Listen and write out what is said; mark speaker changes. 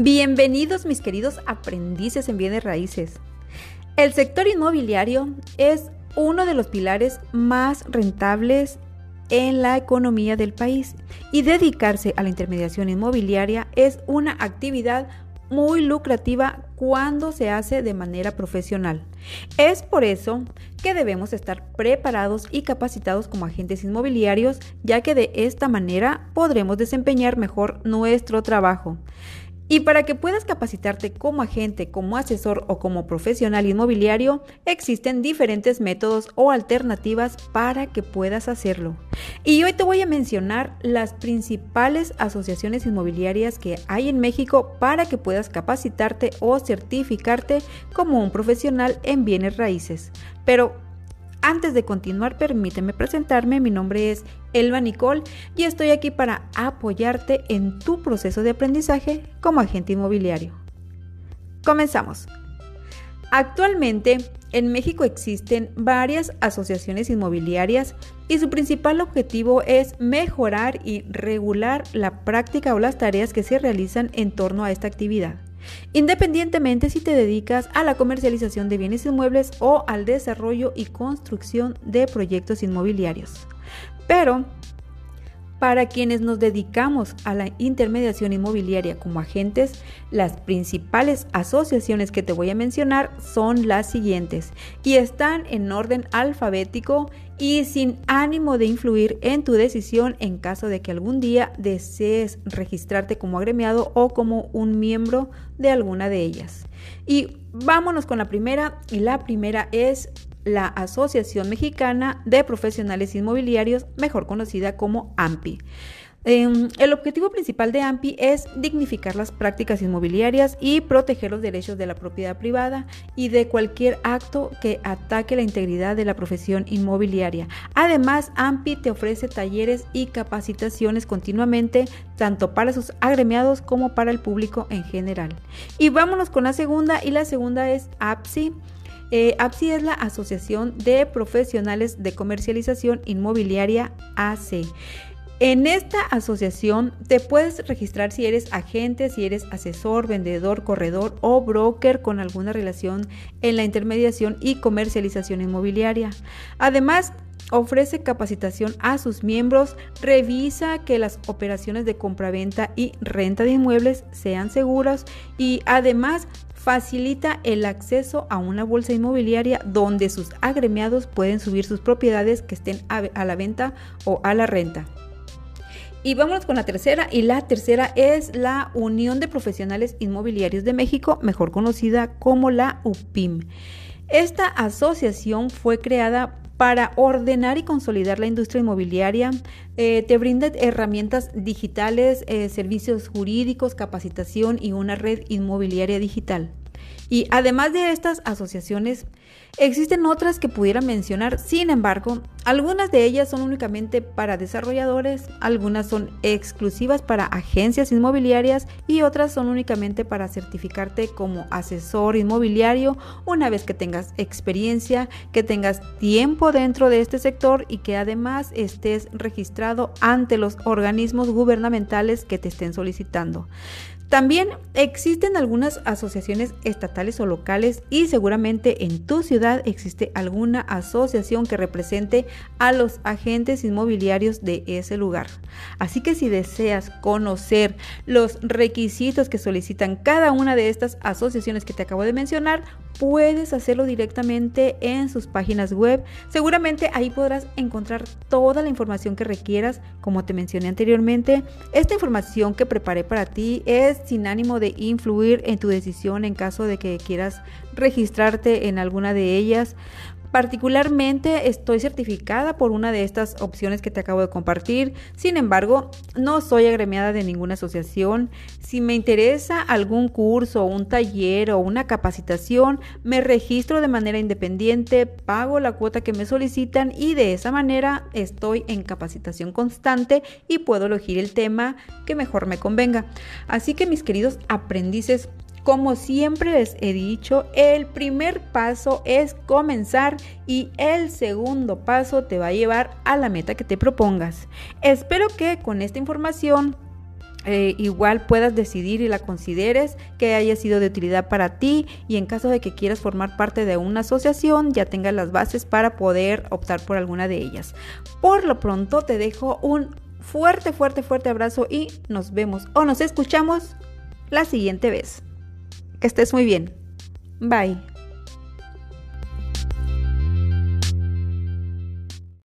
Speaker 1: Bienvenidos mis queridos aprendices en bienes raíces. El sector inmobiliario es uno de los pilares más rentables en la economía del país y dedicarse a la intermediación inmobiliaria es una actividad muy lucrativa cuando se hace de manera profesional. Es por eso que debemos estar preparados y capacitados como agentes inmobiliarios, ya que de esta manera podremos desempeñar mejor nuestro trabajo. Y para que puedas capacitarte como agente, como asesor o como profesional inmobiliario, existen diferentes métodos o alternativas para que puedas hacerlo. Y hoy te voy a mencionar las principales asociaciones inmobiliarias que hay en México para que puedas capacitarte o certificarte como un profesional en bienes raíces. Pero antes de continuar, permíteme presentarme. Mi nombre es Elba Nicole y estoy aquí para apoyarte en tu proceso de aprendizaje como agente inmobiliario. Comenzamos. Actualmente en México existen varias asociaciones inmobiliarias y su principal objetivo es mejorar y regular la práctica o las tareas que se realizan en torno a esta actividad independientemente si te dedicas a la comercialización de bienes inmuebles o al desarrollo y construcción de proyectos inmobiliarios. Pero para quienes nos dedicamos a la intermediación inmobiliaria como agentes, las principales asociaciones que te voy a mencionar son las siguientes y están en orden alfabético y sin ánimo de influir en tu decisión en caso de que algún día desees registrarte como agremiado o como un miembro de alguna de ellas. Y vámonos con la primera y la primera es la Asociación Mexicana de Profesionales Inmobiliarios, mejor conocida como AMPI. Em, el objetivo principal de AMPI es dignificar las prácticas inmobiliarias y proteger los derechos de la propiedad privada y de cualquier acto que ataque la integridad de la profesión inmobiliaria. Además, AMPI te ofrece talleres y capacitaciones continuamente, tanto para sus agremiados como para el público en general. Y vámonos con la segunda, y la segunda es APSI. Eh, APSI es la Asociación de Profesionales de Comercialización Inmobiliaria AC. En esta asociación te puedes registrar si eres agente, si eres asesor, vendedor, corredor o broker con alguna relación en la intermediación y comercialización inmobiliaria. Además, ofrece capacitación a sus miembros, revisa que las operaciones de compraventa y renta de inmuebles sean seguras y además facilita el acceso a una bolsa inmobiliaria donde sus agremiados pueden subir sus propiedades que estén a, la venta o a la renta. Y vámonos con la tercera. Y la tercera es la Unión de Profesionales Inmobiliarios de México, mejor conocida como la UPIM. Esta asociación fue creada para ordenar y consolidar la industria inmobiliaria. Eh, te brinda herramientas digitales, eh, servicios jurídicos, capacitación y una red inmobiliaria digital. Y además de estas asociaciones, existen otras que pudiera mencionar, sin embargo, algunas de ellas son únicamente para desarrolladores, algunas son exclusivas para agencias inmobiliarias y otras son únicamente para certificarte como asesor inmobiliario una vez que tengas experiencia, que tengas tiempo dentro de este sector y que además estés registrado ante los organismos gubernamentales que te estén solicitando. También existen algunas asociaciones estatales o locales y seguramente en tu ciudad existe alguna asociación que represente a los agentes inmobiliarios de ese lugar. Así que si deseas conocer los requisitos que solicitan cada una de estas asociaciones que te acabo de mencionar, puedes hacerlo directamente en sus páginas web. Seguramente ahí podrás encontrar toda la información que requieras, como te mencioné anteriormente. Esta información que preparé para ti es sin ánimo de influir en tu decisión en caso de que quieras registrarte en alguna ellas. Particularmente estoy certificada por una de estas opciones que te acabo de compartir. Sin embargo, no soy agremiada de ninguna asociación. Si me interesa algún curso, un taller o una capacitación, me registro de manera independiente, pago la cuota que me solicitan y de esa manera estoy en capacitación constante y puedo elegir el tema que mejor me convenga. Así que mis queridos aprendices, como siempre les he dicho, el primer paso es comenzar y el segundo paso te va a llevar a la meta que te propongas. Espero que con esta información eh, igual puedas decidir y la consideres que haya sido de utilidad para ti y en caso de que quieras formar parte de una asociación ya tengas las bases para poder optar por alguna de ellas. Por lo pronto te dejo un fuerte, fuerte, fuerte abrazo y nos vemos o nos escuchamos la siguiente vez. Que estés muy bien. Bye.